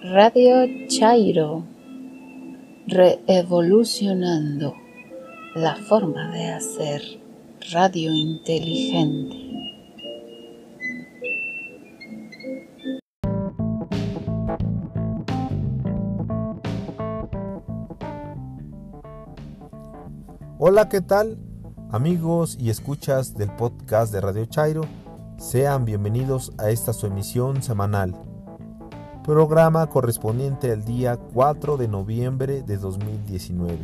Radio Chairo, reevolucionando la forma de hacer radio inteligente. Hola, ¿qué tal? Amigos y escuchas del podcast de Radio Chairo, sean bienvenidos a esta su emisión semanal programa correspondiente al día 4 de noviembre de 2019.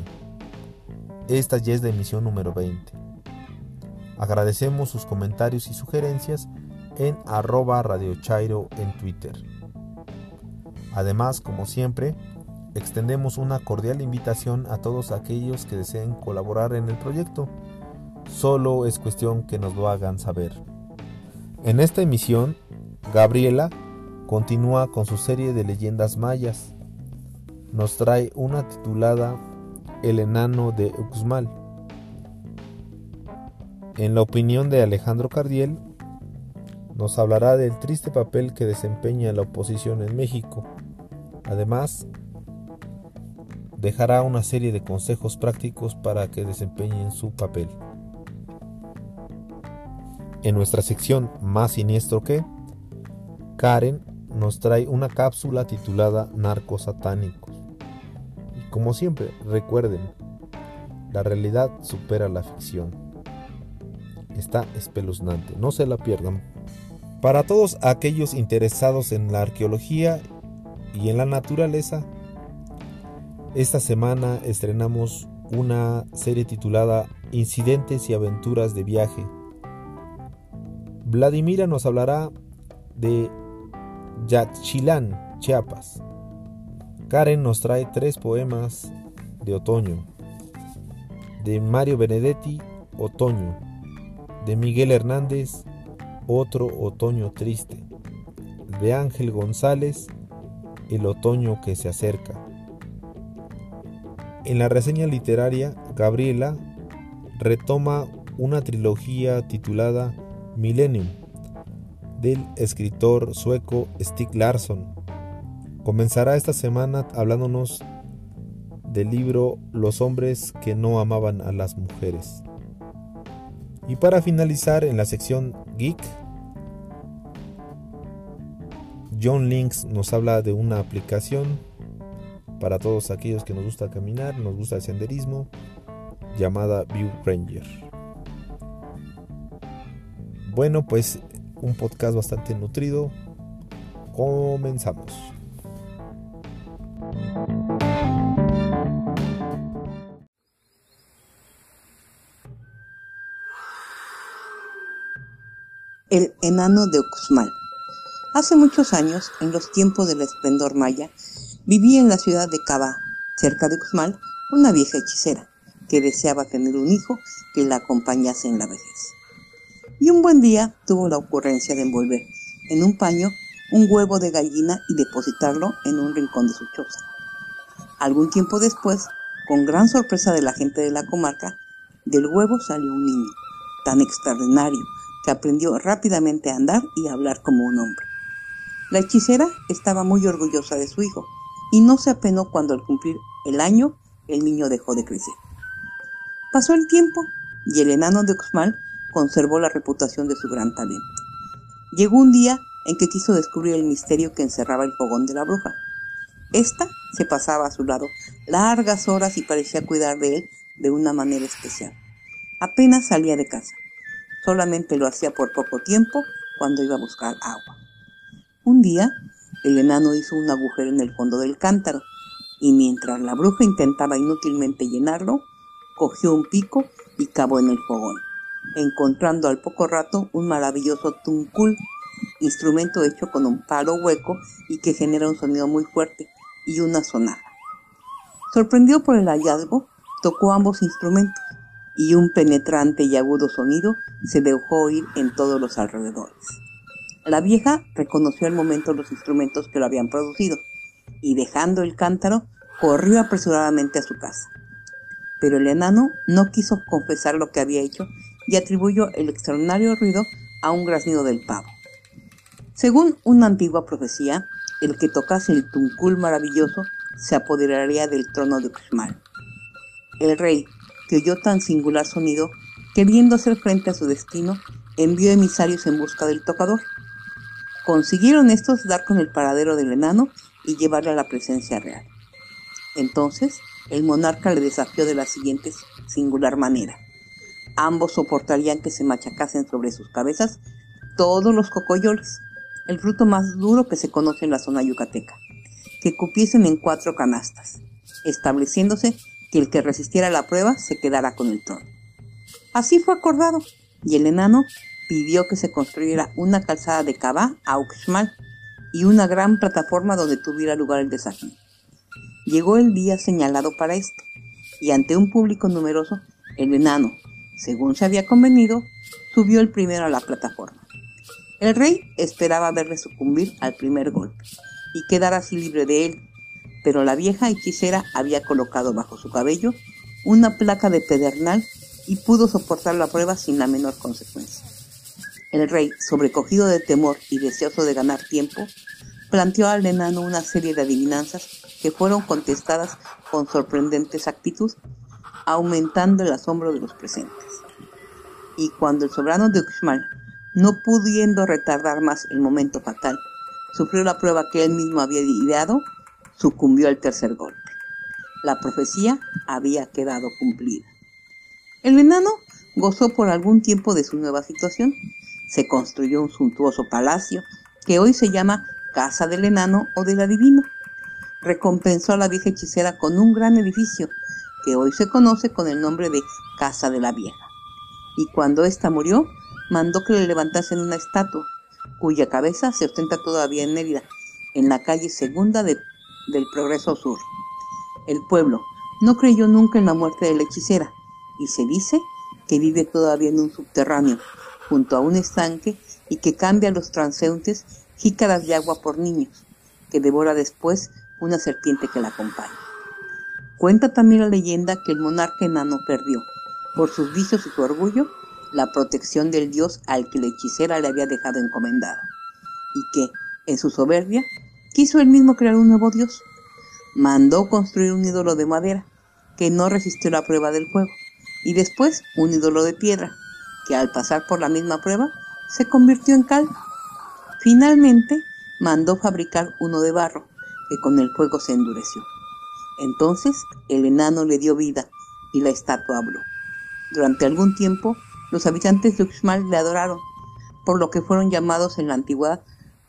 Esta ya es la emisión número 20. Agradecemos sus comentarios y sugerencias en arroba Radio Chairo en Twitter. Además, como siempre, extendemos una cordial invitación a todos aquellos que deseen colaborar en el proyecto. Solo es cuestión que nos lo hagan saber. En esta emisión, Gabriela continúa con su serie de leyendas mayas. Nos trae una titulada El enano de Uxmal. En la opinión de Alejandro Cardiel, nos hablará del triste papel que desempeña la oposición en México. Además, dejará una serie de consejos prácticos para que desempeñen su papel. En nuestra sección Más siniestro que, Karen nos trae una cápsula titulada Narcos Satánicos. Y como siempre, recuerden, la realidad supera la ficción. Está espeluznante, no se la pierdan. Para todos aquellos interesados en la arqueología y en la naturaleza, esta semana estrenamos una serie titulada Incidentes y aventuras de viaje. Vladimira nos hablará de Yaxchilán, Chiapas. Karen nos trae tres poemas de otoño. De Mario Benedetti, Otoño. De Miguel Hernández, Otro Otoño Triste. De Ángel González, El Otoño que se acerca. En la reseña literaria, Gabriela retoma una trilogía titulada Millennium del escritor sueco Stig Larsson. Comenzará esta semana hablándonos del libro Los hombres que no amaban a las mujeres. Y para finalizar en la sección Geek, John Links nos habla de una aplicación para todos aquellos que nos gusta caminar, nos gusta el senderismo, llamada View Ranger. Bueno, pues un podcast bastante nutrido. Comenzamos. El enano de Uxmal. Hace muchos años, en los tiempos del esplendor maya, vivía en la ciudad de Caba, cerca de Uxmal, una vieja hechicera que deseaba tener un hijo que la acompañase en la vejez y un buen día tuvo la ocurrencia de envolver en un paño un huevo de gallina y depositarlo en un rincón de su choza. Algún tiempo después, con gran sorpresa de la gente de la comarca, del huevo salió un niño, tan extraordinario que aprendió rápidamente a andar y a hablar como un hombre. La hechicera estaba muy orgullosa de su hijo y no se apenó cuando al cumplir el año el niño dejó de crecer. Pasó el tiempo y el enano de Uxmal conservó la reputación de su gran talento. Llegó un día en que quiso descubrir el misterio que encerraba el fogón de la bruja. Esta se pasaba a su lado largas horas y parecía cuidar de él de una manera especial. Apenas salía de casa. Solamente lo hacía por poco tiempo cuando iba a buscar agua. Un día, el enano hizo un agujero en el fondo del cántaro y mientras la bruja intentaba inútilmente llenarlo, cogió un pico y cavó en el fogón encontrando al poco rato un maravilloso tuncul, instrumento hecho con un palo hueco y que genera un sonido muy fuerte, y una sonada. Sorprendido por el hallazgo, tocó ambos instrumentos y un penetrante y agudo sonido se dejó oír en todos los alrededores. La vieja reconoció al momento los instrumentos que lo habían producido y dejando el cántaro corrió apresuradamente a su casa. Pero el enano no quiso confesar lo que había hecho y atribuyó el extraordinario ruido a un graznido del pavo. Según una antigua profecía, el que tocase el tuncul maravilloso se apoderaría del trono de Uxmal. El rey, que oyó tan singular sonido, que viendo hacer frente a su destino, envió emisarios en busca del tocador. Consiguieron estos dar con el paradero del enano y llevarle a la presencia real. Entonces, el monarca le desafió de la siguiente singular manera. Ambos soportarían que se machacasen sobre sus cabezas todos los cocoyoles, el fruto más duro que se conoce en la zona yucateca, que cupiesen en cuatro canastas, estableciéndose que el que resistiera la prueba se quedara con el trono. Así fue acordado, y el enano pidió que se construyera una calzada de Cabá a Uxmal y una gran plataforma donde tuviera lugar el desafío. Llegó el día señalado para esto, y ante un público numeroso, el enano, según se había convenido, subió el primero a la plataforma. El rey esperaba verle sucumbir al primer golpe y quedar así libre de él, pero la vieja hechicera había colocado bajo su cabello una placa de pedernal y pudo soportar la prueba sin la menor consecuencia. El rey, sobrecogido de temor y deseoso de ganar tiempo, planteó al enano una serie de adivinanzas que fueron contestadas con sorprendente exactitud, aumentando el asombro de los presentes. Y cuando el soberano de Uxmal, no pudiendo retardar más el momento fatal, sufrió la prueba que él mismo había ideado, sucumbió al tercer golpe. La profecía había quedado cumplida. El enano gozó por algún tiempo de su nueva situación. Se construyó un suntuoso palacio que hoy se llama Casa del Enano o del Adivino recompensó a la vieja hechicera con un gran edificio que hoy se conoce con el nombre de Casa de la Vieja. Y cuando ésta murió, mandó que le levantasen una estatua, cuya cabeza se ostenta todavía en Mérida, en la calle segunda del Progreso Sur. El pueblo no creyó nunca en la muerte de la hechicera, y se dice que vive todavía en un subterráneo, junto a un estanque, y que cambia a los transeúntes jícaras de agua por niños, que devora después una serpiente que la acompaña. Cuenta también la leyenda que el monarca enano perdió, por sus vicios y su orgullo, la protección del dios al que la hechicera le había dejado encomendado, y que, en su soberbia, quiso él mismo crear un nuevo dios. Mandó construir un ídolo de madera, que no resistió la prueba del fuego, y después un ídolo de piedra, que al pasar por la misma prueba, se convirtió en cal. Finalmente, mandó fabricar uno de barro, que con el fuego se endureció. Entonces el enano le dio vida y la estatua habló. Durante algún tiempo los habitantes de Uxmal le adoraron, por lo que fueron llamados en la antigüedad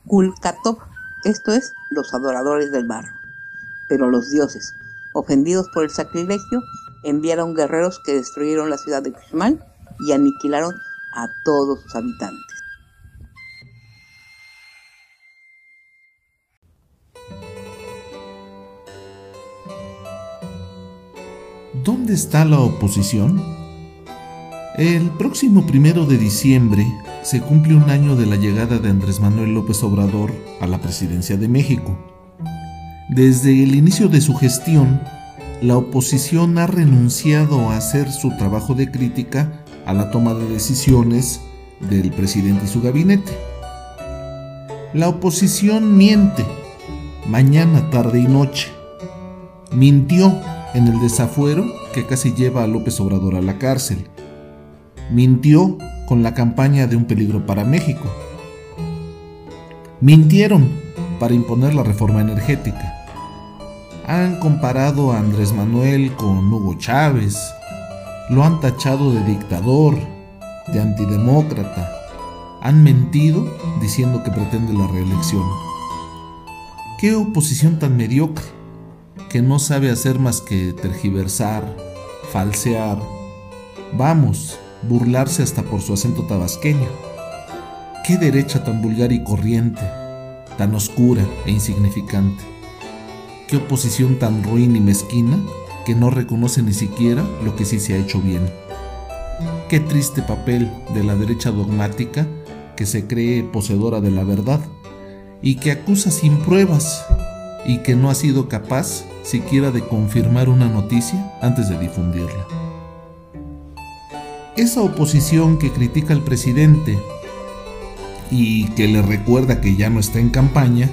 Kulkatov, esto es, los adoradores del barro. Pero los dioses, ofendidos por el sacrilegio, enviaron guerreros que destruyeron la ciudad de Uxmal y aniquilaron a todos sus habitantes. ¿Dónde está la oposición? El próximo primero de diciembre se cumple un año de la llegada de Andrés Manuel López Obrador a la presidencia de México. Desde el inicio de su gestión, la oposición ha renunciado a hacer su trabajo de crítica a la toma de decisiones del presidente y su gabinete. La oposición miente mañana, tarde y noche. Mintió en el desafuero que casi lleva a López Obrador a la cárcel. Mintió con la campaña de un peligro para México. Mintieron para imponer la reforma energética. Han comparado a Andrés Manuel con Hugo Chávez. Lo han tachado de dictador, de antidemócrata. Han mentido diciendo que pretende la reelección. ¿Qué oposición tan mediocre? Que no sabe hacer más que tergiversar, falsear, vamos, burlarse hasta por su acento tabasqueño. Qué derecha tan vulgar y corriente, tan oscura e insignificante. Qué oposición tan ruin y mezquina que no reconoce ni siquiera lo que sí se ha hecho bien. Qué triste papel de la derecha dogmática que se cree poseedora de la verdad y que acusa sin pruebas y que no ha sido capaz siquiera de confirmar una noticia antes de difundirla. Esa oposición que critica al presidente y que le recuerda que ya no está en campaña,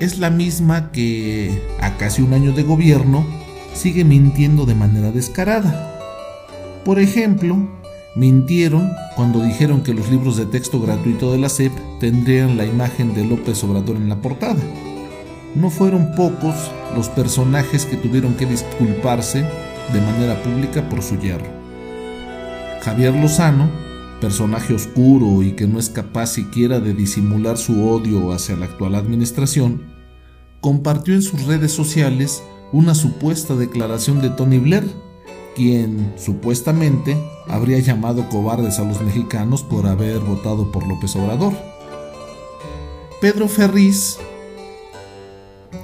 es la misma que a casi un año de gobierno sigue mintiendo de manera descarada. Por ejemplo, mintieron cuando dijeron que los libros de texto gratuito de la SEP tendrían la imagen de López Obrador en la portada. No fueron pocos los personajes que tuvieron que disculparse de manera pública por su yerro. Javier Lozano, personaje oscuro y que no es capaz siquiera de disimular su odio hacia la actual administración, compartió en sus redes sociales una supuesta declaración de Tony Blair, quien supuestamente habría llamado cobardes a los mexicanos por haber votado por López Obrador. Pedro Ferriz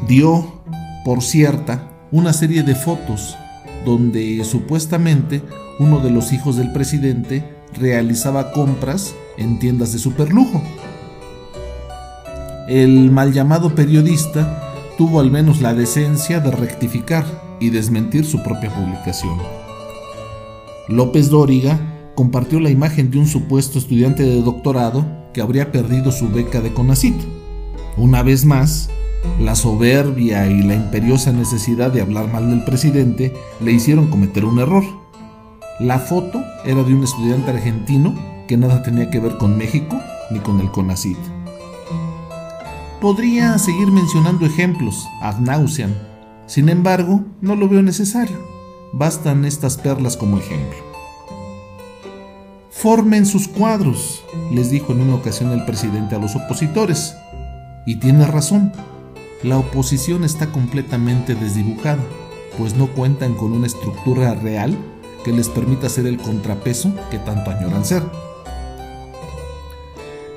dio por cierta una serie de fotos donde supuestamente uno de los hijos del presidente realizaba compras en tiendas de superlujo. El mal llamado periodista tuvo al menos la decencia de rectificar y desmentir su propia publicación. López Dóriga compartió la imagen de un supuesto estudiante de doctorado que habría perdido su beca de CONACIT. Una vez más, la soberbia y la imperiosa necesidad de hablar mal del presidente le hicieron cometer un error. La foto era de un estudiante argentino que nada tenía que ver con México ni con el CONACIT. Podría seguir mencionando ejemplos ad nauseam, sin embargo, no lo veo necesario. Bastan estas perlas como ejemplo. Formen sus cuadros, les dijo en una ocasión el presidente a los opositores. Y tiene razón, la oposición está completamente desdibujada, pues no cuentan con una estructura real que les permita ser el contrapeso que tanto añoran ser.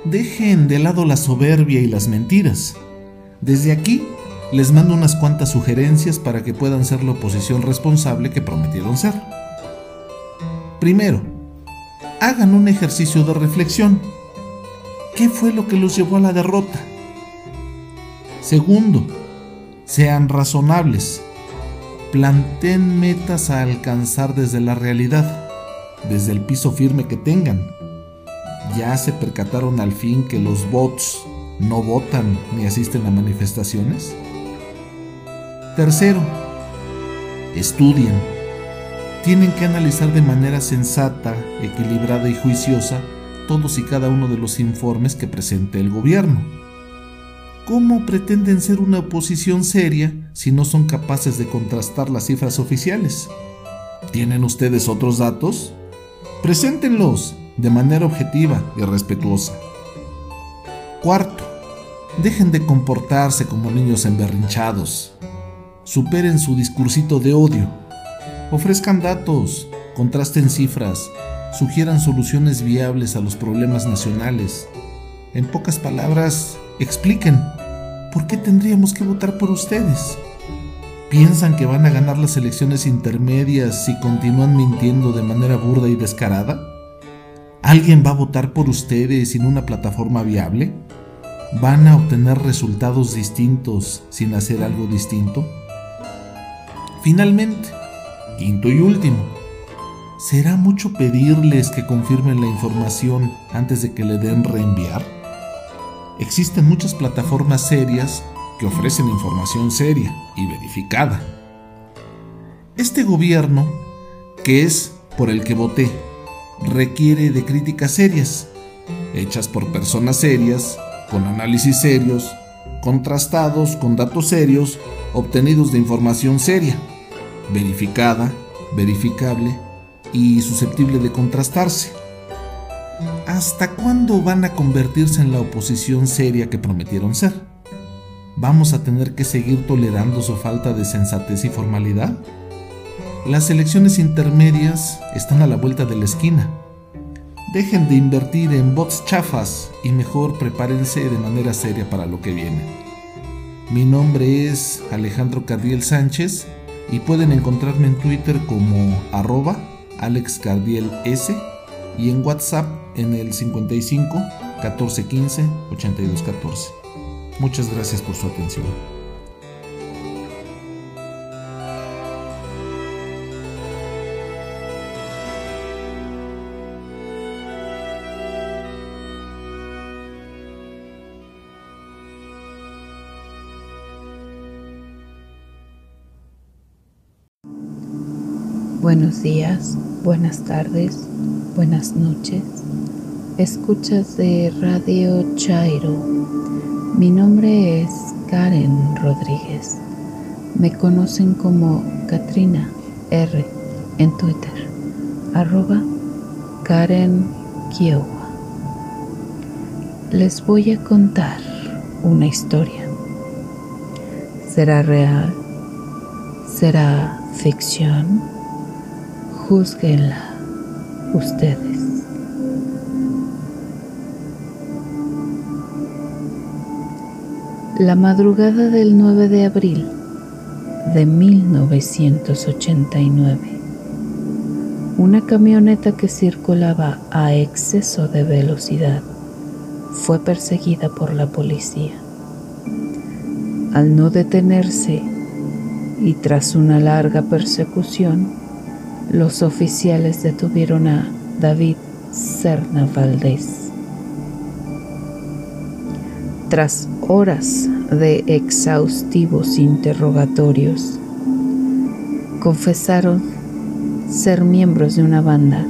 Dejen de lado la soberbia y las mentiras. Desde aquí les mando unas cuantas sugerencias para que puedan ser la oposición responsable que prometieron ser. Primero, hagan un ejercicio de reflexión. ¿Qué fue lo que los llevó a la derrota? Segundo, sean razonables. Planteen metas a alcanzar desde la realidad, desde el piso firme que tengan. Ya se percataron al fin que los bots no votan ni asisten a manifestaciones. Tercero, estudien. Tienen que analizar de manera sensata, equilibrada y juiciosa todos y cada uno de los informes que presente el gobierno ¿Cómo pretenden ser una oposición seria si no son capaces de contrastar las cifras oficiales? ¿Tienen ustedes otros datos? Preséntenlos de manera objetiva y respetuosa. Cuarto, dejen de comportarse como niños emberrinchados. Superen su discursito de odio. Ofrezcan datos, contrasten cifras, sugieran soluciones viables a los problemas nacionales. En pocas palabras, expliquen ¿por qué tendríamos que votar por ustedes? ¿Piensan que van a ganar las elecciones intermedias si continúan mintiendo de manera burda y descarada? ¿Alguien va a votar por ustedes sin una plataforma viable? ¿Van a obtener resultados distintos sin hacer algo distinto? Finalmente, quinto y último, ¿será mucho pedirles que confirmen la información antes de que le den reenviar? Existen muchas plataformas serias que ofrecen información seria y verificada. Este gobierno, que es por el que voté, requiere de críticas serias, hechas por personas serias, con análisis serios, contrastados con datos serios, obtenidos de información seria, verificada, verificable y susceptible de contrastarse. ¿Hasta cuándo van a convertirse en la oposición seria que prometieron ser? ¿Vamos a tener que seguir tolerando su falta de sensatez y formalidad? Las elecciones intermedias están a la vuelta de la esquina. Dejen de invertir en bots chafas y mejor prepárense de manera seria para lo que viene. Mi nombre es Alejandro Cardiel Sánchez y pueden encontrarme en Twitter como arroba alexcardiels y en WhatsApp en el 55 1415 8214. Muchas gracias por su atención. Buenos días, buenas tardes, buenas noches. Escuchas de Radio Chairo. Mi nombre es Karen Rodríguez. Me conocen como Katrina R en Twitter. Arroba Karen Kiowa. Les voy a contar una historia. ¿Será real? ¿Será ficción? Júzguenla ustedes. La madrugada del 9 de abril de 1989, una camioneta que circulaba a exceso de velocidad fue perseguida por la policía. Al no detenerse y tras una larga persecución, los oficiales detuvieron a David Serna Valdés. Tras horas de exhaustivos interrogatorios, confesaron ser miembros de una banda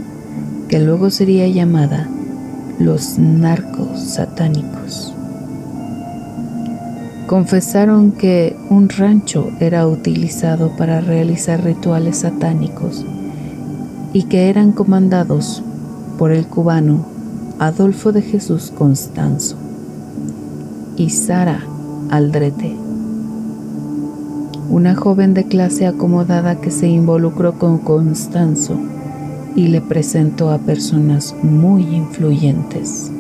que luego sería llamada los narcos satánicos. Confesaron que un rancho era utilizado para realizar rituales satánicos y que eran comandados por el cubano Adolfo de Jesús Constanzo y Sara Aldrete, una joven de clase acomodada que se involucró con Constanzo y le presentó a personas muy influyentes.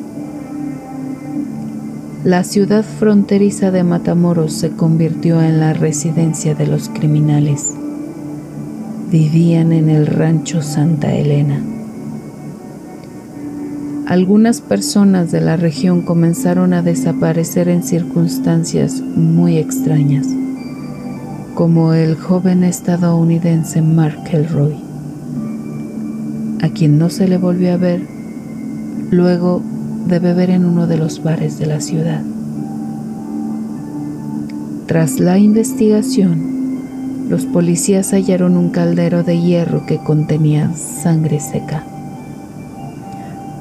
La ciudad fronteriza de Matamoros se convirtió en la residencia de los criminales vivían en el rancho Santa Elena. Algunas personas de la región comenzaron a desaparecer en circunstancias muy extrañas, como el joven estadounidense Mark Elroy, a quien no se le volvió a ver luego de beber en uno de los bares de la ciudad. Tras la investigación, los policías hallaron un caldero de hierro que contenía sangre seca,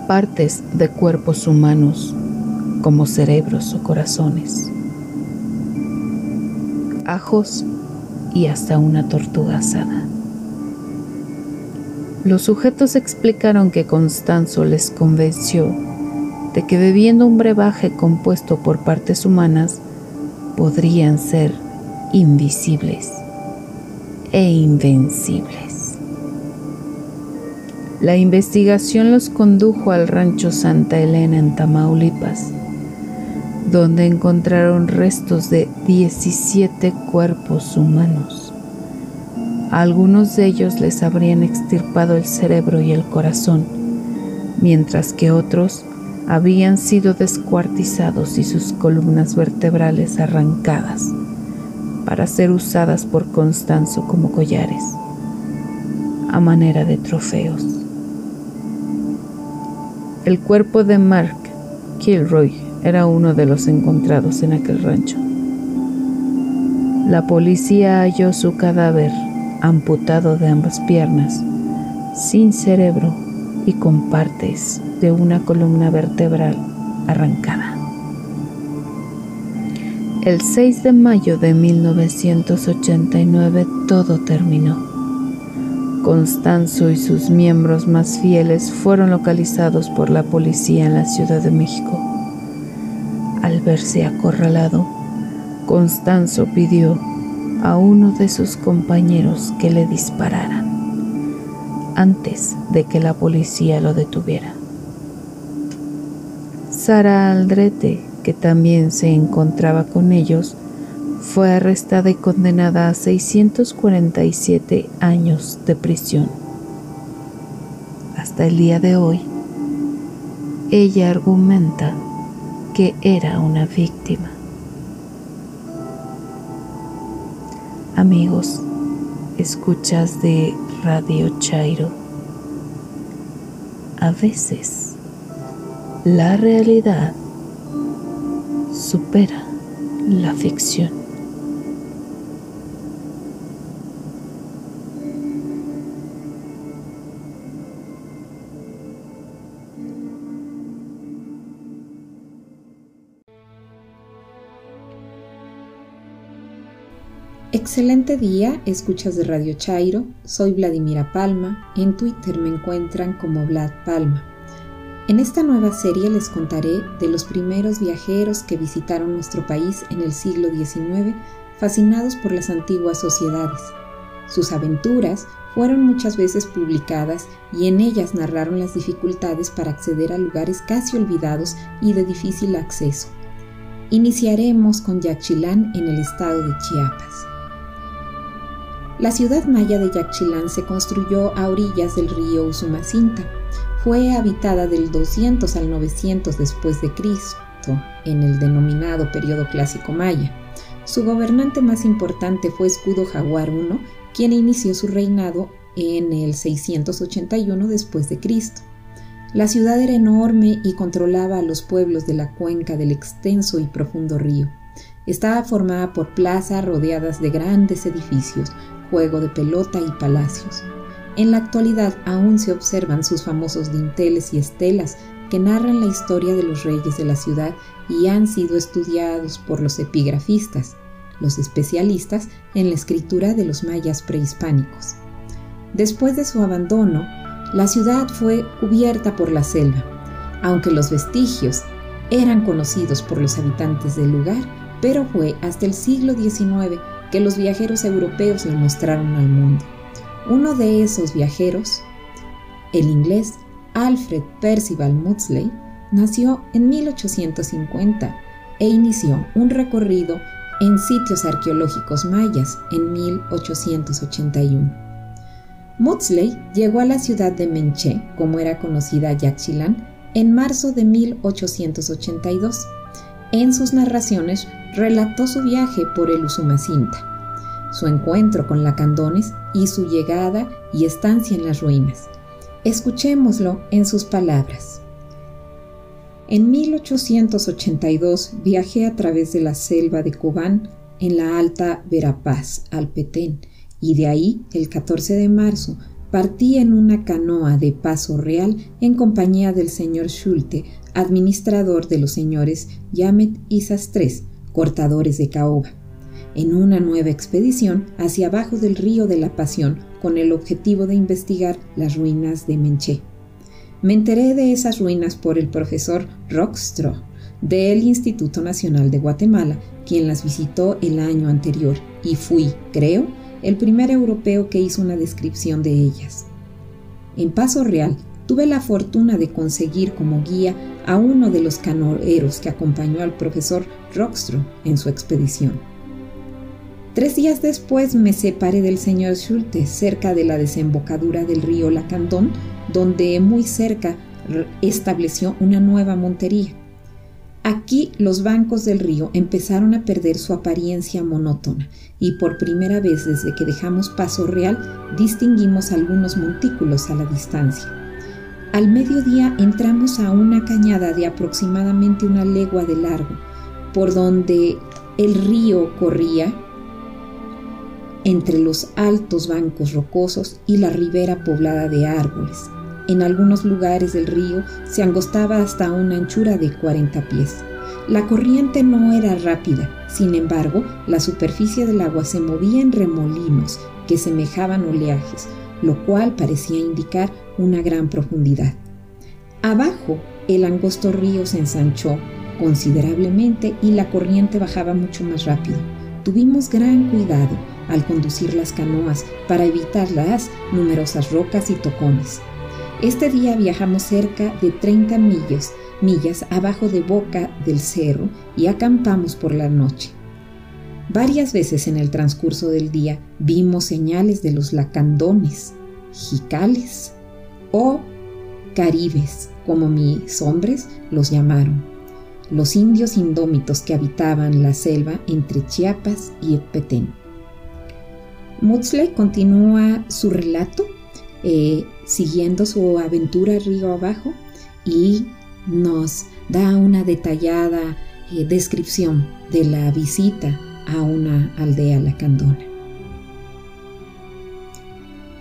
partes de cuerpos humanos como cerebros o corazones, ajos y hasta una tortuga asada. Los sujetos explicaron que Constanzo les convenció de que bebiendo un brebaje compuesto por partes humanas podrían ser invisibles e invencibles. La investigación los condujo al rancho Santa Elena en Tamaulipas, donde encontraron restos de 17 cuerpos humanos. algunos de ellos les habrían extirpado el cerebro y el corazón, mientras que otros habían sido descuartizados y sus columnas vertebrales arrancadas para ser usadas por Constanzo como collares, a manera de trofeos. El cuerpo de Mark Kilroy era uno de los encontrados en aquel rancho. La policía halló su cadáver amputado de ambas piernas, sin cerebro y con partes de una columna vertebral arrancada. El 6 de mayo de 1989 todo terminó. Constanzo y sus miembros más fieles fueron localizados por la policía en la Ciudad de México. Al verse acorralado, Constanzo pidió a uno de sus compañeros que le dispararan antes de que la policía lo detuviera. Sara Aldrete que también se encontraba con ellos, fue arrestada y condenada a 647 años de prisión. Hasta el día de hoy, ella argumenta que era una víctima. Amigos, escuchas de Radio Chairo. A veces, la realidad supera la ficción. Excelente día, escuchas de Radio Chairo, soy Vladimira Palma, en Twitter me encuentran como Vlad Palma. En esta nueva serie les contaré de los primeros viajeros que visitaron nuestro país en el siglo XIX, fascinados por las antiguas sociedades. Sus aventuras fueron muchas veces publicadas y en ellas narraron las dificultades para acceder a lugares casi olvidados y de difícil acceso. Iniciaremos con Yaxchilán en el estado de Chiapas. La ciudad maya de Yaxchilán se construyó a orillas del río Usumacinta. Fue habitada del 200 al 900 después de Cristo, en el denominado periodo clásico maya. Su gobernante más importante fue Escudo Jaguar I, quien inició su reinado en el 681 después de Cristo. La ciudad era enorme y controlaba a los pueblos de la cuenca del extenso y profundo río. Estaba formada por plazas rodeadas de grandes edificios, juego de pelota y palacios. En la actualidad aún se observan sus famosos dinteles y estelas que narran la historia de los reyes de la ciudad y han sido estudiados por los epigrafistas, los especialistas en la escritura de los mayas prehispánicos. Después de su abandono, la ciudad fue cubierta por la selva, aunque los vestigios eran conocidos por los habitantes del lugar, pero fue hasta el siglo XIX que los viajeros europeos le mostraron al mundo. Uno de esos viajeros, el inglés Alfred Percival Maudsley, nació en 1850 e inició un recorrido en sitios arqueológicos mayas en 1881. Maudsley llegó a la ciudad de Menché, como era conocida Yaxchilán, en marzo de 1882. En sus narraciones relató su viaje por el Usumacinta, su encuentro con Lacandones y su llegada y estancia en las ruinas. Escuchémoslo en sus palabras. En 1882 viajé a través de la selva de Cobán en la Alta Verapaz, al Petén, y de ahí, el 14 de marzo, partí en una canoa de paso real en compañía del señor Schulte, administrador de los señores Yamet y Sastres, cortadores de caoba, en una nueva expedición hacia abajo del río de la Pasión con el objetivo de investigar las ruinas de Menché. Me enteré de esas ruinas por el profesor Rockstro del Instituto Nacional de Guatemala, quien las visitó el año anterior y fui, creo, el primer europeo que hizo una descripción de ellas. En Paso Real tuve la fortuna de conseguir como guía a uno de los canoeros que acompañó al profesor Rockstro en su expedición. Tres días después me separé del señor Schulte cerca de la desembocadura del río Lacandón, donde muy cerca estableció una nueva montería. Aquí los bancos del río empezaron a perder su apariencia monótona y por primera vez desde que dejamos Paso Real distinguimos algunos montículos a la distancia. Al mediodía entramos a una cañada de aproximadamente una legua de largo, por donde el río corría entre los altos bancos rocosos y la ribera poblada de árboles. En algunos lugares del río se angostaba hasta una anchura de 40 pies. La corriente no era rápida, sin embargo, la superficie del agua se movía en remolinos que semejaban oleajes, lo cual parecía indicar una gran profundidad. Abajo, el angosto río se ensanchó considerablemente y la corriente bajaba mucho más rápido. Tuvimos gran cuidado al conducir las canoas para evitar las numerosas rocas y tocones. Este día viajamos cerca de 30 millas, millas abajo de Boca del Cerro y acampamos por la noche. Varias veces en el transcurso del día vimos señales de los lacandones, jicales o caribes, como mis hombres los llamaron, los indios indómitos que habitaban la selva entre Chiapas y Petén. Mutzley continúa su relato eh, siguiendo su aventura río abajo y nos da una detallada eh, descripción de la visita a una aldea lacandona.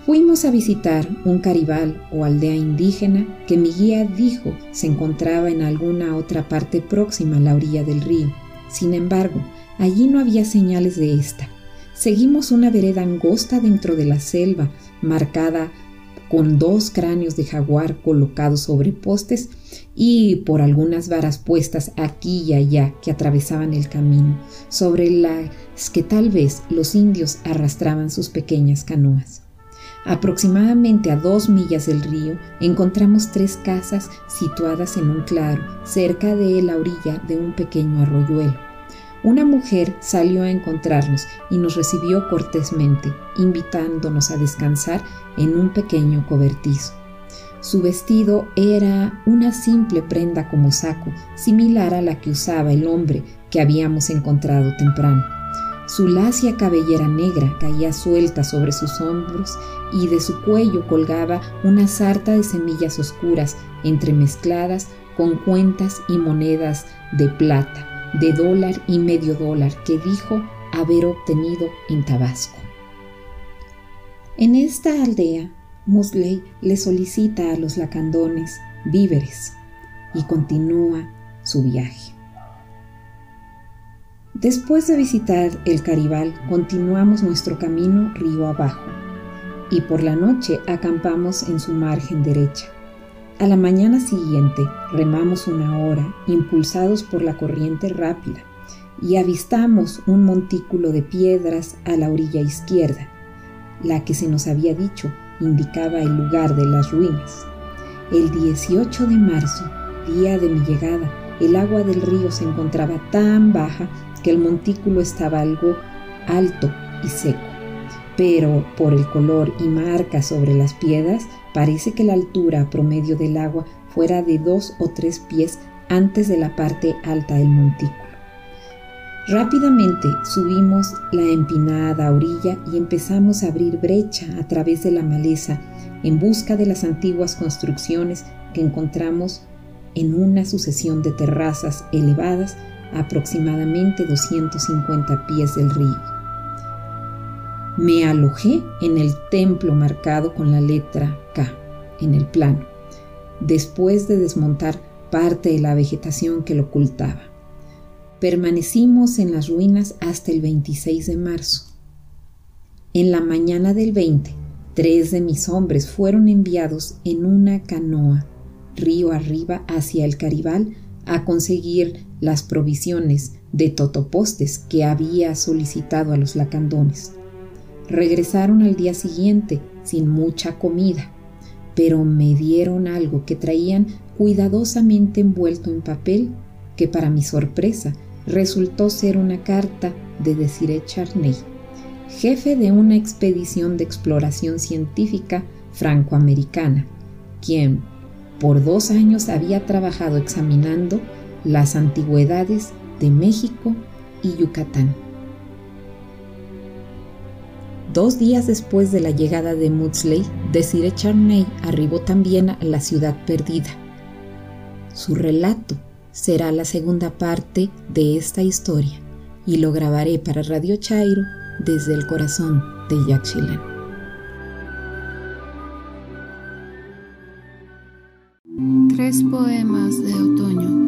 Fuimos a visitar un caribal o aldea indígena que mi guía dijo se encontraba en alguna otra parte próxima a la orilla del río. Sin embargo, allí no había señales de esta. Seguimos una vereda angosta dentro de la selva, marcada con dos cráneos de jaguar colocados sobre postes y por algunas varas puestas aquí y allá que atravesaban el camino, sobre las que tal vez los indios arrastraban sus pequeñas canoas. Aproximadamente a dos millas del río encontramos tres casas situadas en un claro, cerca de la orilla de un pequeño arroyuelo. Una mujer salió a encontrarnos y nos recibió cortésmente, invitándonos a descansar en un pequeño cobertizo. Su vestido era una simple prenda como saco, similar a la que usaba el hombre que habíamos encontrado temprano. Su lacia cabellera negra caía suelta sobre sus hombros y de su cuello colgaba una sarta de semillas oscuras entremezcladas con cuentas y monedas de plata de dólar y medio dólar que dijo haber obtenido en Tabasco. En esta aldea, Mosley le solicita a los lacandones víveres y continúa su viaje. Después de visitar el Caribal, continuamos nuestro camino río abajo y por la noche acampamos en su margen derecha. A la mañana siguiente remamos una hora, impulsados por la corriente rápida, y avistamos un montículo de piedras a la orilla izquierda. La que se nos había dicho indicaba el lugar de las ruinas. El 18 de marzo, día de mi llegada, el agua del río se encontraba tan baja que el montículo estaba algo alto y seco. Pero por el color y marcas sobre las piedras Parece que la altura promedio del agua fuera de dos o tres pies antes de la parte alta del montículo. Rápidamente subimos la empinada orilla y empezamos a abrir brecha a través de la maleza en busca de las antiguas construcciones que encontramos en una sucesión de terrazas elevadas aproximadamente 250 pies del río. Me alojé en el templo marcado con la letra K en el plano, después de desmontar parte de la vegetación que lo ocultaba. Permanecimos en las ruinas hasta el 26 de marzo. En la mañana del 20, tres de mis hombres fueron enviados en una canoa río arriba hacia el Caribal a conseguir las provisiones de totopostes que había solicitado a los lacandones. Regresaron al día siguiente sin mucha comida, pero me dieron algo que traían cuidadosamente envuelto en papel que para mi sorpresa resultó ser una carta de Desiree Charney, jefe de una expedición de exploración científica francoamericana, quien por dos años había trabajado examinando las antigüedades de México y Yucatán. Dos días después de la llegada de Maudsley, Desiree Charney arribó también a la ciudad perdida. Su relato será la segunda parte de esta historia y lo grabaré para Radio Chairo desde el corazón de Yaxchilán. Tres poemas de otoño. Otoño.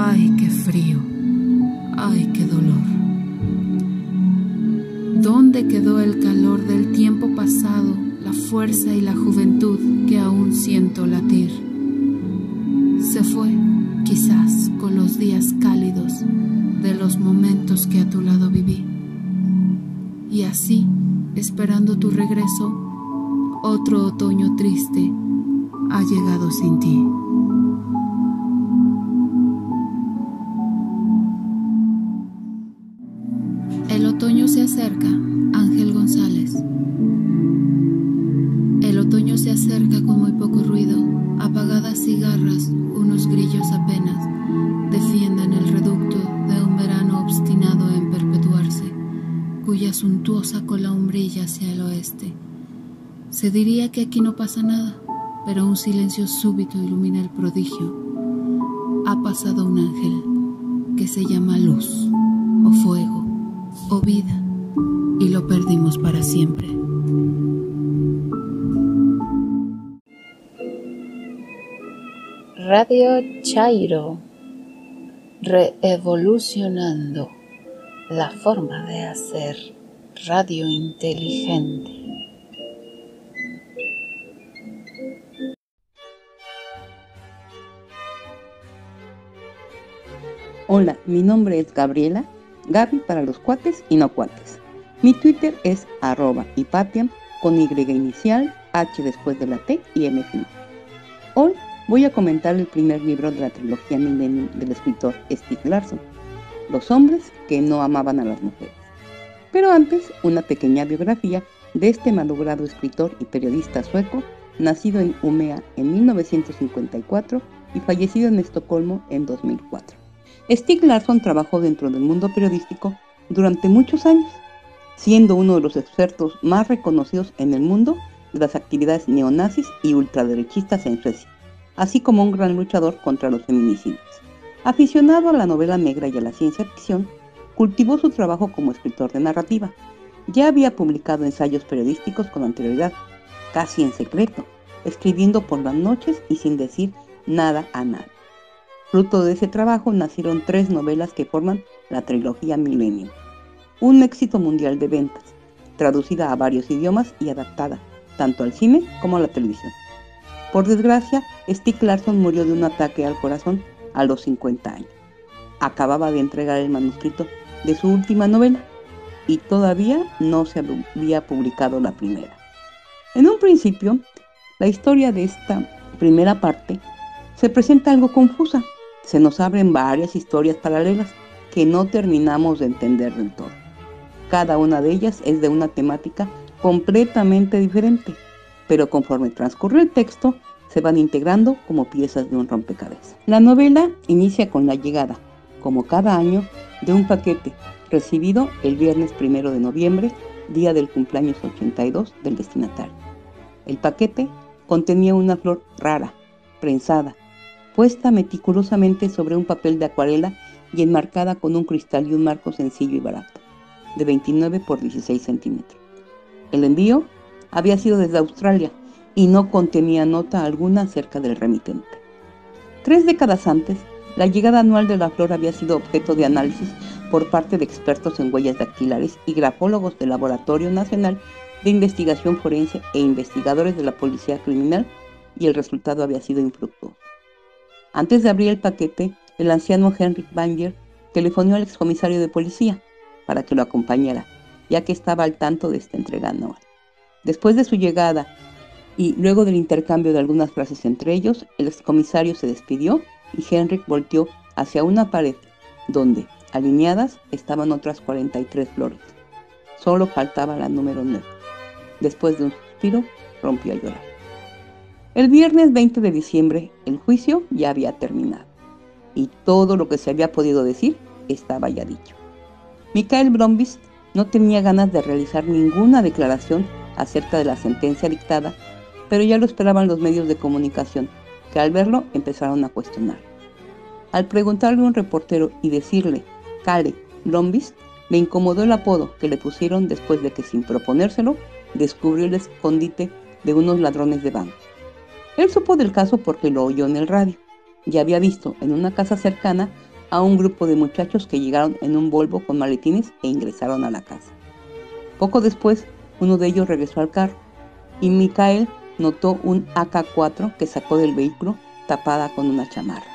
Ay, qué frío. Ay, qué dolor. ¿Dónde quedó el calor del tiempo pasado, la fuerza y la juventud que aún siento latir? Se fue, quizás, con los días cálidos de los momentos que a tu lado viví. Y así, esperando tu regreso, otro otoño triste ha llegado sin ti. Suntuosa cola brilla hacia el oeste. Se diría que aquí no pasa nada, pero un silencio súbito ilumina el prodigio. Ha pasado un ángel que se llama luz o fuego o vida y lo perdimos para siempre. Radio Chairo, reevolucionando la forma de hacer radio inteligente. Hola, mi nombre es Gabriela, Gaby para los cuates y no cuates. Mi Twitter es arroba hipatiam con Y inicial, H después de la T y M. Hoy voy a comentar el primer libro de la trilogía Millennium del escritor Stieg Larsson, Los hombres que no amaban a las mujeres. Pero antes, una pequeña biografía de este malogrado escritor y periodista sueco, nacido en Umea en 1954 y fallecido en Estocolmo en 2004. Stieg Larsson trabajó dentro del mundo periodístico durante muchos años, siendo uno de los expertos más reconocidos en el mundo de las actividades neonazis y ultraderechistas en Suecia, así como un gran luchador contra los feminicidios. Aficionado a la novela negra y a la ciencia ficción, cultivó su trabajo como escritor de narrativa. Ya había publicado ensayos periodísticos con anterioridad, casi en secreto, escribiendo por las noches y sin decir nada a nadie. Fruto de ese trabajo nacieron tres novelas que forman la trilogía Millennium. Un éxito mundial de ventas, traducida a varios idiomas y adaptada tanto al cine como a la televisión. Por desgracia, Stieg Larsson murió de un ataque al corazón a los 50 años. Acababa de entregar el manuscrito de su última novela y todavía no se había publicado la primera. En un principio, la historia de esta primera parte se presenta algo confusa se nos abren varias historias paralelas que no terminamos de entender del todo. Cada una de ellas es de una temática completamente diferente, pero conforme transcurre el texto, se van integrando como piezas de un rompecabezas. La novela inicia con la llegada, como cada año, de un paquete recibido el viernes primero de noviembre, día del cumpleaños 82 del destinatario. El paquete contenía una flor rara, prensada, puesta meticulosamente sobre un papel de acuarela y enmarcada con un cristal y un marco sencillo y barato, de 29 por 16 centímetros. El envío había sido desde Australia y no contenía nota alguna acerca del remitente. Tres décadas antes, la llegada anual de la flor había sido objeto de análisis por parte de expertos en huellas dactilares y grafólogos del Laboratorio Nacional de Investigación Forense e investigadores de la Policía Criminal y el resultado había sido infructuoso. Antes de abrir el paquete, el anciano Henrik Banger telefonó al excomisario de policía para que lo acompañara, ya que estaba al tanto de esta entrega anual. Después de su llegada y luego del intercambio de algunas frases entre ellos, el excomisario se despidió y Henrik volteó hacia una pared donde, alineadas, estaban otras 43 flores. Solo faltaba la número 9. Después de un suspiro, rompió a llorar. El viernes 20 de diciembre el juicio ya había terminado y todo lo que se había podido decir estaba ya dicho. Mikael Brombis no tenía ganas de realizar ninguna declaración acerca de la sentencia dictada, pero ya lo esperaban los medios de comunicación, que al verlo empezaron a cuestionar. Al preguntarle a un reportero y decirle, Kale Brombis, le incomodó el apodo que le pusieron después de que sin proponérselo descubrió el escondite de unos ladrones de bancos. Él supo del caso porque lo oyó en el radio y había visto en una casa cercana a un grupo de muchachos que llegaron en un Volvo con maletines e ingresaron a la casa. Poco después, uno de ellos regresó al carro y Mikael notó un AK-4 que sacó del vehículo tapada con una chamarra.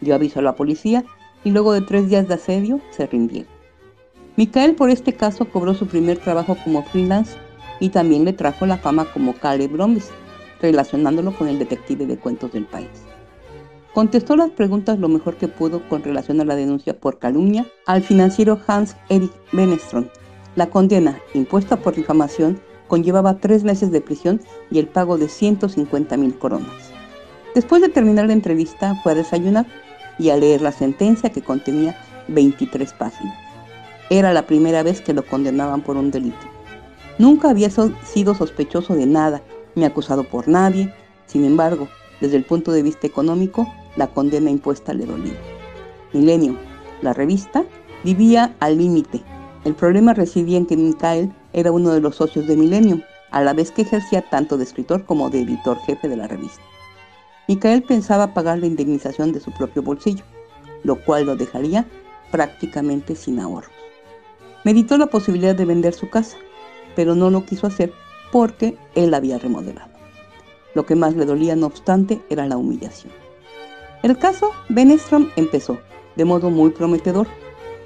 Dio aviso a la policía y luego de tres días de asedio se rindieron. Mikael por este caso cobró su primer trabajo como freelance y también le trajo la fama como Caleb Brombis, relacionándolo con el detective de cuentos del país. Contestó las preguntas lo mejor que pudo con relación a la denuncia por calumnia al financiero Hans Erik Benestrom. La condena, impuesta por difamación, conllevaba tres meses de prisión y el pago de 150 mil coronas. Después de terminar la entrevista fue a desayunar y a leer la sentencia que contenía 23 páginas. Era la primera vez que lo condenaban por un delito. Nunca había sido sospechoso de nada, ni acusado por nadie. Sin embargo, desde el punto de vista económico, la condena impuesta le dolía. Milenio, la revista, vivía al límite. El problema residía en que Mikael era uno de los socios de Milenio, a la vez que ejercía tanto de escritor como de editor jefe de la revista. Micael pensaba pagar la indemnización de su propio bolsillo, lo cual lo dejaría prácticamente sin ahorros. Meditó la posibilidad de vender su casa, pero no lo quiso hacer porque él había remodelado. Lo que más le dolía, no obstante, era la humillación. El caso Benestrom empezó, de modo muy prometedor,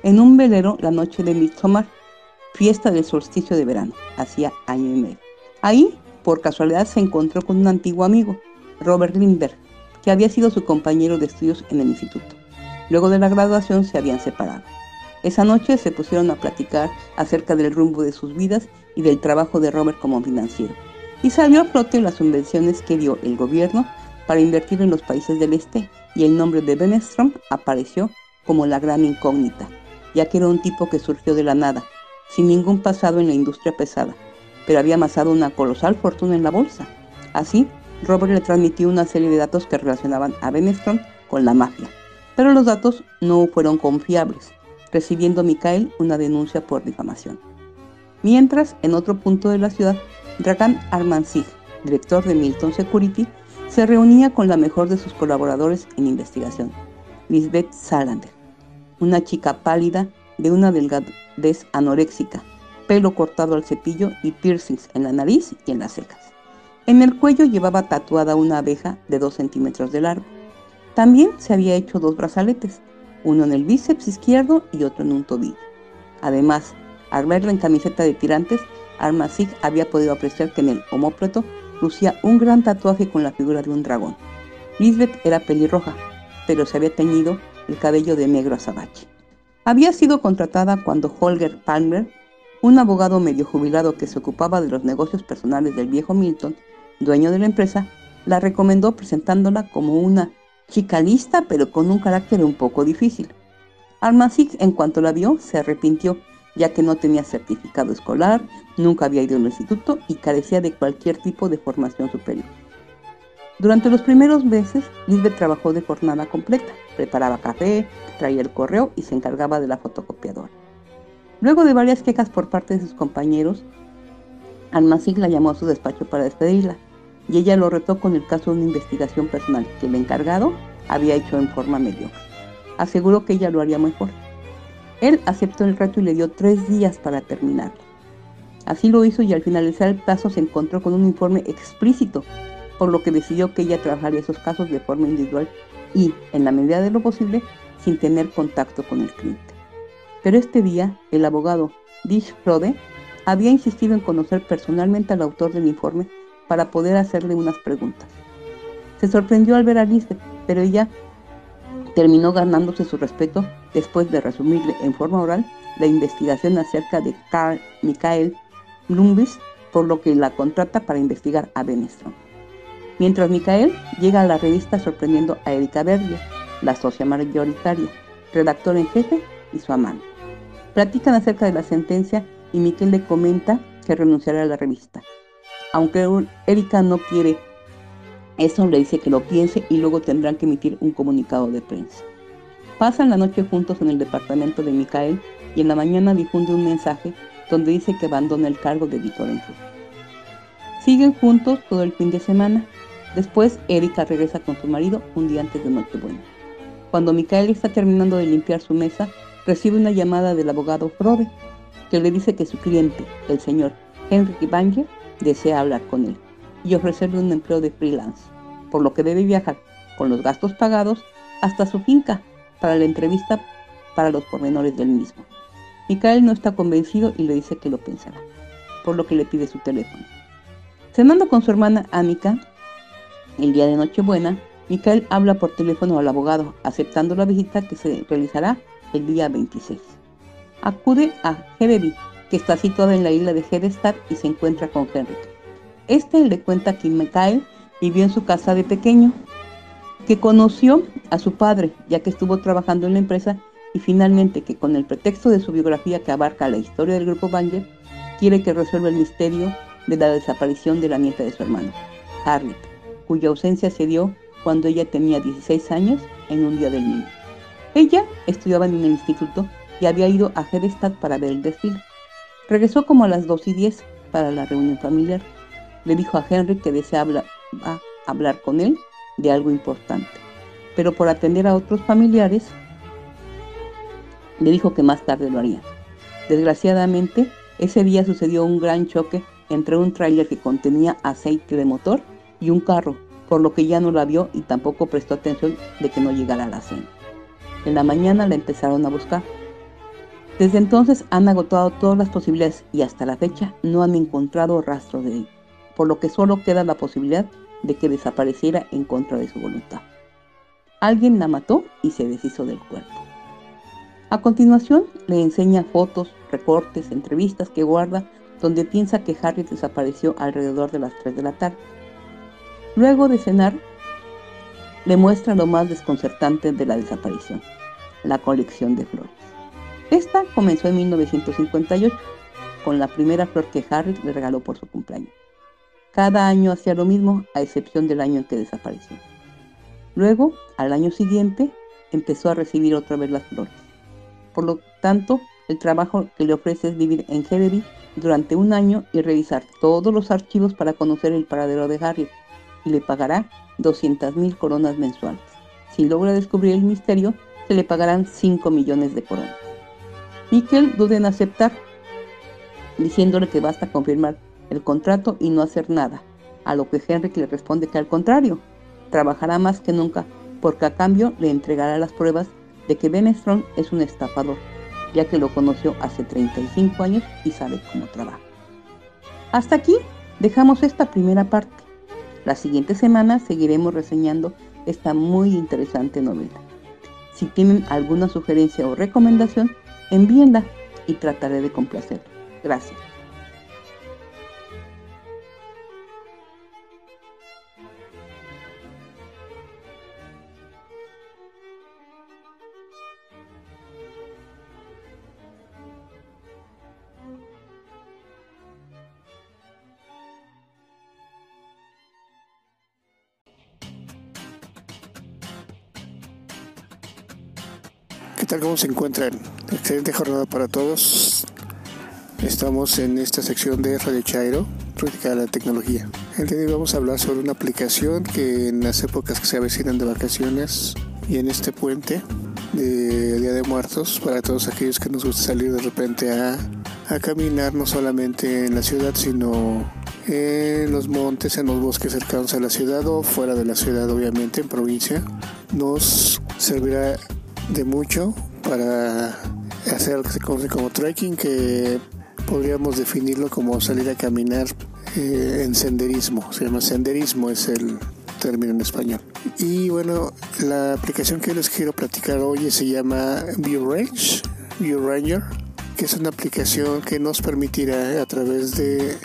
en un velero la noche de Midsommar, fiesta del solsticio de verano, hacía año y medio. Ahí, por casualidad, se encontró con un antiguo amigo, Robert Lindbergh, que había sido su compañero de estudios en el instituto. Luego de la graduación se habían separado. Esa noche se pusieron a platicar acerca del rumbo de sus vidas y del trabajo de Robert como financiero. Y salió a flote las subvenciones que dio el gobierno para invertir en los países del este y el nombre de Benestrom apareció como la gran incógnita, ya que era un tipo que surgió de la nada, sin ningún pasado en la industria pesada, pero había amasado una colosal fortuna en la bolsa. Así, Robert le transmitió una serie de datos que relacionaban a Benestrom con la mafia, pero los datos no fueron confiables, recibiendo Mikael una denuncia por difamación. Mientras, en otro punto de la ciudad, Dragan Armansig, director de Milton Security, se reunía con la mejor de sus colaboradores en investigación, Lisbeth Salander, una chica pálida de una delgadez anoréxica, pelo cortado al cepillo y piercings en la nariz y en las cejas. En el cuello llevaba tatuada una abeja de 2 centímetros de largo. También se había hecho dos brazaletes, uno en el bíceps izquierdo y otro en un tobillo. Además, al verla en camiseta de tirantes, Armasig había podido apreciar que en el homóplato lucía un gran tatuaje con la figura de un dragón. Lisbeth era pelirroja, pero se había teñido el cabello de negro azabache. Había sido contratada cuando Holger Palmer, un abogado medio jubilado que se ocupaba de los negocios personales del viejo Milton, dueño de la empresa, la recomendó presentándola como una chica lista pero con un carácter un poco difícil. Almancic en cuanto la vio se arrepintió ya que no tenía certificado escolar, nunca había ido al instituto y carecía de cualquier tipo de formación superior. Durante los primeros meses, Lisbeth trabajó de jornada completa, preparaba café, traía el correo y se encargaba de la fotocopiadora. Luego de varias quejas por parte de sus compañeros, Almacic la llamó a su despacho para despedirla y ella lo retó con el caso de una investigación personal que el encargado había hecho en forma mediocre. Aseguró que ella lo haría mejor. Él aceptó el reto y le dio tres días para terminarlo. Así lo hizo y al finalizar el plazo se encontró con un informe explícito, por lo que decidió que ella trabajaría esos casos de forma individual y, en la medida de lo posible, sin tener contacto con el cliente. Pero este día, el abogado Dish Frode había insistido en conocer personalmente al autor del informe para poder hacerle unas preguntas. Se sorprendió al ver a Lisbeth, pero ella terminó ganándose su respeto después de resumirle en forma oral la investigación acerca de Carl Michael Blumbis, por lo que la contrata para investigar a Benestrom. Mientras Michael llega a la revista sorprendiendo a Erika Berger, la socia mayoritaria, redactor en jefe y su amante. Platican acerca de la sentencia y Michael le comenta que renunciará a la revista, aunque Erika no quiere eso, le dice que lo piense y luego tendrán que emitir un comunicado de prensa. Pasan la noche juntos en el departamento de Micael y en la mañana difunde un mensaje donde dice que abandona el cargo de editor en jefe. Siguen juntos todo el fin de semana. Después, Erika regresa con su marido un día antes de Nochebuena. Cuando Micael está terminando de limpiar su mesa, recibe una llamada del abogado Frode, que le dice que su cliente, el señor Henry Banger, desea hablar con él y ofrecerle un empleo de freelance, por lo que debe viajar con los gastos pagados hasta su finca para la entrevista para los pormenores del mismo. Micael no está convencido y le dice que lo pensará, por lo que le pide su teléfono. Cenando con su hermana Amica, el día de Nochebuena, Micael habla por teléfono al abogado, aceptando la visita que se realizará el día 26. Acude a Herevi, que está situada en la isla de Hedestad y se encuentra con Henrik. Este le cuenta que Michael vivió en su casa de pequeño, que conoció a su padre ya que estuvo trabajando en la empresa y finalmente que con el pretexto de su biografía que abarca la historia del grupo Banger, quiere que resuelva el misterio de la desaparición de la nieta de su hermano, Harriet, cuya ausencia se dio cuando ella tenía 16 años en un día del niño. Ella estudiaba en el instituto y había ido a Hedestad para ver el desfile. Regresó como a las 2 y 10 para la reunión familiar. Le dijo a Henry que deseaba hablar con él de algo importante, pero por atender a otros familiares, le dijo que más tarde lo haría. Desgraciadamente, ese día sucedió un gran choque entre un tráiler que contenía aceite de motor y un carro, por lo que ya no la vio y tampoco prestó atención de que no llegara a la cena. En la mañana la empezaron a buscar, desde entonces han agotado todas las posibilidades y hasta la fecha no han encontrado rastro de él, por lo que solo queda la posibilidad de que desapareciera en contra de su voluntad. Alguien la mató y se deshizo del cuerpo. A continuación le enseña fotos, recortes, entrevistas que guarda donde piensa que Harry desapareció alrededor de las 3 de la tarde. Luego de cenar, le muestra lo más desconcertante de la desaparición, la colección de flores. Esta comenzó en 1958 con la primera flor que Harry le regaló por su cumpleaños. Cada año hacía lo mismo, a excepción del año en que desapareció. Luego, al año siguiente, empezó a recibir otra vez las flores. Por lo tanto, el trabajo que le ofrece es vivir en Herevi durante un año y revisar todos los archivos para conocer el paradero de Harry y le pagará 200.000 coronas mensuales. Si logra descubrir el misterio, se le pagarán 5 millones de coronas. Mikkel duda en aceptar, diciéndole que basta confirmar el contrato y no hacer nada, a lo que Henrik le responde que al contrario, trabajará más que nunca porque a cambio le entregará las pruebas de que Ben Strong es un estafador, ya que lo conoció hace 35 años y sabe cómo trabaja. Hasta aquí dejamos esta primera parte. La siguiente semana seguiremos reseñando esta muy interesante novela. Si tienen alguna sugerencia o recomendación, envíenla y trataré de complacerlo. Gracias. Tal? ¿Cómo se encuentran? Excelente jornada para todos. Estamos en esta sección de Radio Chairo, Práctica de la Tecnología. El día de hoy vamos a hablar sobre una aplicación que en las épocas que se avecinan de vacaciones y en este puente de Día de Muertos, para todos aquellos que nos gusta salir de repente a, a caminar, no solamente en la ciudad, sino en los montes, en los bosques cercanos a la ciudad o fuera de la ciudad, obviamente, en provincia, nos servirá de mucho para hacer lo que se conoce como trekking, que podríamos definirlo como salir a caminar eh, en senderismo. Se llama senderismo, es el término en español. Y bueno, la aplicación que les quiero platicar hoy se llama View Range, View Ranger, que es una aplicación que nos permitirá a través de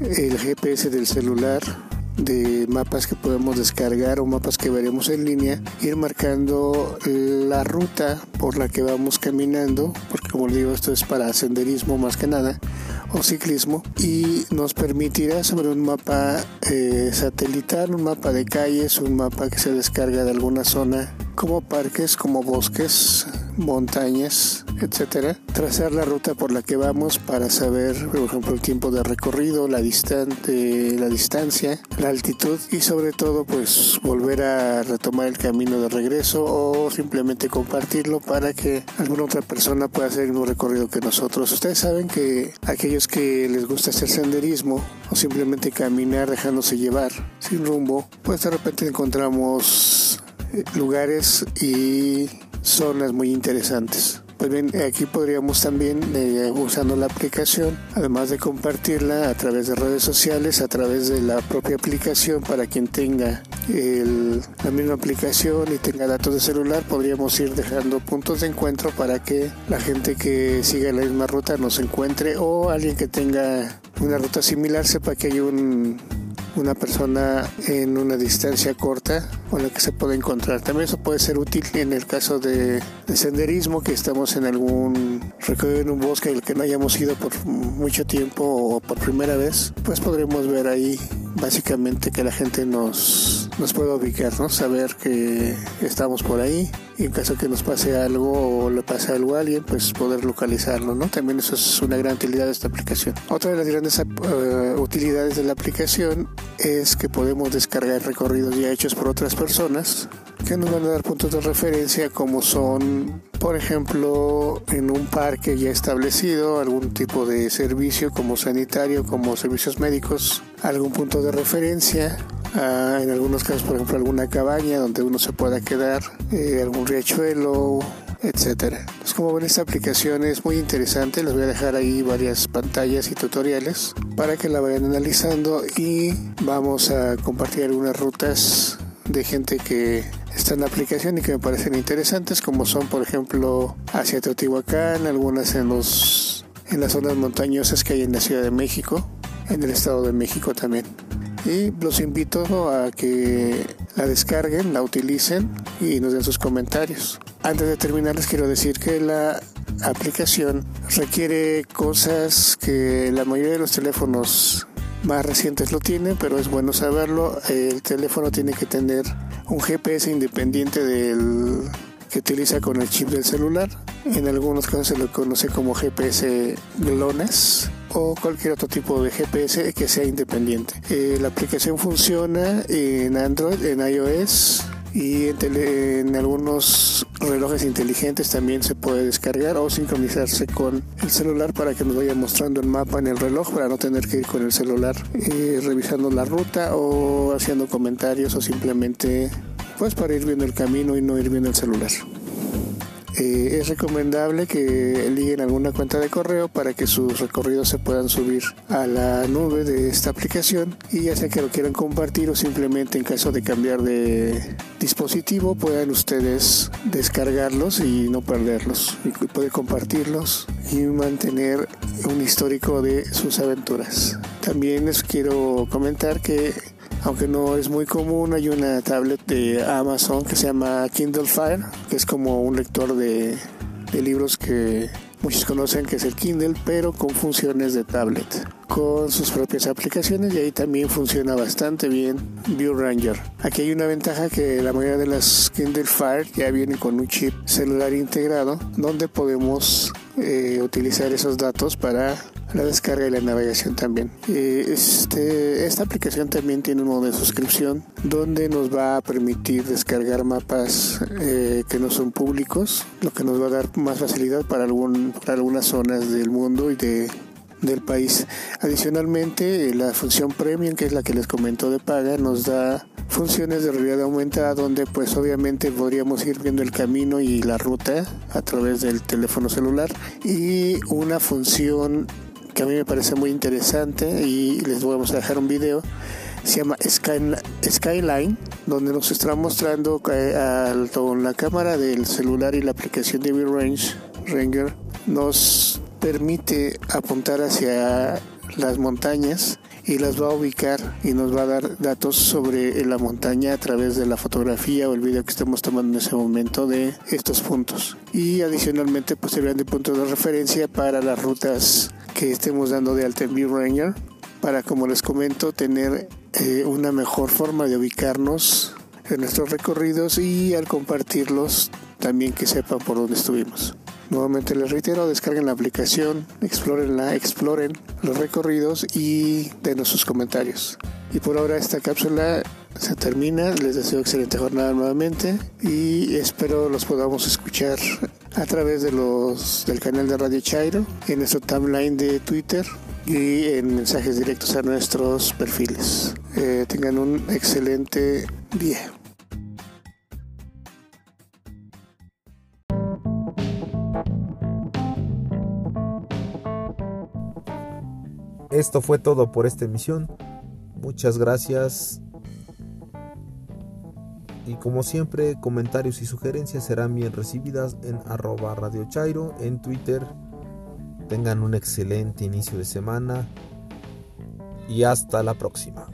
el GPS del celular de mapas que podemos descargar o mapas que veremos en línea, ir marcando la ruta por la que vamos caminando, porque como digo, esto es para senderismo más que nada, o ciclismo, y nos permitirá sobre un mapa eh, satelital, un mapa de calles, un mapa que se descarga de alguna zona, como parques, como bosques, montañas, etcétera, trazar la ruta por la que vamos para saber, por ejemplo, el tiempo de recorrido, la, distante, la distancia, la altitud y sobre todo, pues volver a retomar el camino de regreso o simplemente compartirlo para que alguna otra persona pueda hacer el mismo recorrido que nosotros. Ustedes saben que aquellos que les gusta hacer senderismo o simplemente caminar dejándose llevar sin rumbo, pues de repente encontramos lugares y zonas muy interesantes. Pues bien, aquí podríamos también, eh, usando la aplicación, además de compartirla a través de redes sociales, a través de la propia aplicación, para quien tenga la misma aplicación y tenga datos de celular, podríamos ir dejando puntos de encuentro para que la gente que siga la misma ruta nos encuentre o alguien que tenga una ruta similar sepa que hay un una persona en una distancia corta con la que se puede encontrar. También eso puede ser útil en el caso de, senderismo, que estamos en algún recorrido en un bosque el que no hayamos ido por mucho tiempo o por primera vez, pues podremos ver ahí básicamente que la gente nos, nos pueda ubicar, ¿no? saber que estamos por ahí y en caso que nos pase algo o le pase algo a alguien, pues poder localizarlo. ¿no? También eso es una gran utilidad de esta aplicación. Otra de las grandes uh, utilidades de la aplicación es que podemos descargar recorridos ya hechos por otras personas que nos van a dar puntos de referencia como son, por ejemplo, en un parque ya establecido, algún tipo de servicio como sanitario, como servicios médicos, algún punto de referencia, ah, en algunos casos, por ejemplo, alguna cabaña donde uno se pueda quedar, eh, algún riachuelo, etcétera. Pues como ven esta aplicación es muy interesante, les voy a dejar ahí varias pantallas y tutoriales para que la vayan analizando y vamos a compartir algunas rutas de gente que está en la aplicación y que me parecen interesantes, como son por ejemplo hacia Teotihuacán, algunas en los en las zonas montañosas que hay en la Ciudad de México, en el Estado de México también. Y los invito a que la descarguen, la utilicen y nos den sus comentarios. Antes de terminar les quiero decir que la aplicación requiere cosas que la mayoría de los teléfonos más recientes lo tienen, pero es bueno saberlo. El teléfono tiene que tener un GPS independiente del que utiliza con el chip del celular. En algunos casos se lo conoce como GPS GLONASS o cualquier otro tipo de GPS que sea independiente. Eh, la aplicación funciona en Android, en iOS y en, algunos relojes inteligentes también se puede descargar o sincronizarse con el celular para que nos vaya mostrando el mapa en el reloj para no tener que ir con el celular eh, revisando la ruta o haciendo comentarios o simplemente pues para ir viendo el camino y no ir viendo el celular. Eh, es recomendable que eliguen alguna cuenta de correo para que sus recorridos se puedan subir a la nube de esta aplicación y ya sea que lo quieran compartir o simplemente en caso de cambiar de dispositivo puedan ustedes descargarlos y no perderlos y poder compartirlos y mantener un histórico de sus aventuras. También les quiero comentar que aunque no es muy común, hay una tablet de Amazon que se llama Kindle Fire, que es como un lector de, libros que muchos conocen que es el Kindle, pero con funciones de tablet, con sus propias aplicaciones y ahí también funciona bastante bien View Ranger. Aquí hay una ventaja que la mayoría de las Kindle Fire ya vienen con un chip celular integrado, donde podemos eh, utilizar esos datos para la descarga y la navegación también. Este, esta aplicación también tiene un modo de suscripción donde nos va a permitir descargar mapas eh, que no son públicos, lo que nos va a dar más facilidad para, algún, para algunas zonas del mundo y de, del país. Adicionalmente, la función premium, que es la que les comento de paga, nos da funciones de realidad aumentada donde pues obviamente podríamos ir viendo el camino y la ruta a través del teléfono celular y una función que a mí me parece muy interesante y les vamos a dejar un video. Se llama Skyline, donde nos está mostrando con la cámara del celular y la aplicación de V-Range Ranger nos permite apuntar hacia las montañas y las va a ubicar y nos va a dar datos sobre la montaña a través de la fotografía o el video que estemos tomando en ese momento de estos puntos. Y adicionalmente pues serán de puntos de referencia para las rutas que estemos dando de alta en Ranger para como les comento tener eh, una mejor forma de ubicarnos de nuestros recorridos y al compartirlos también que sepan por dónde estuvimos. Nuevamente les reitero, descarguen la aplicación, explorenla, exploren los recorridos y denos sus comentarios. Y por ahora esta cápsula se termina, les deseo excelente jornada nuevamente y espero los podamos escuchar a través de los del canal de Radio Chairo, en nuestro timeline de Twitter y en mensajes directos a nuestros perfiles. Eh, tengan un excelente día. Esto fue todo por esta emisión. Muchas gracias. Y como siempre, comentarios y sugerencias serán bien recibidas en arroba Radio Chairo en Twitter. Tengan un excelente inicio de semana y hasta la próxima.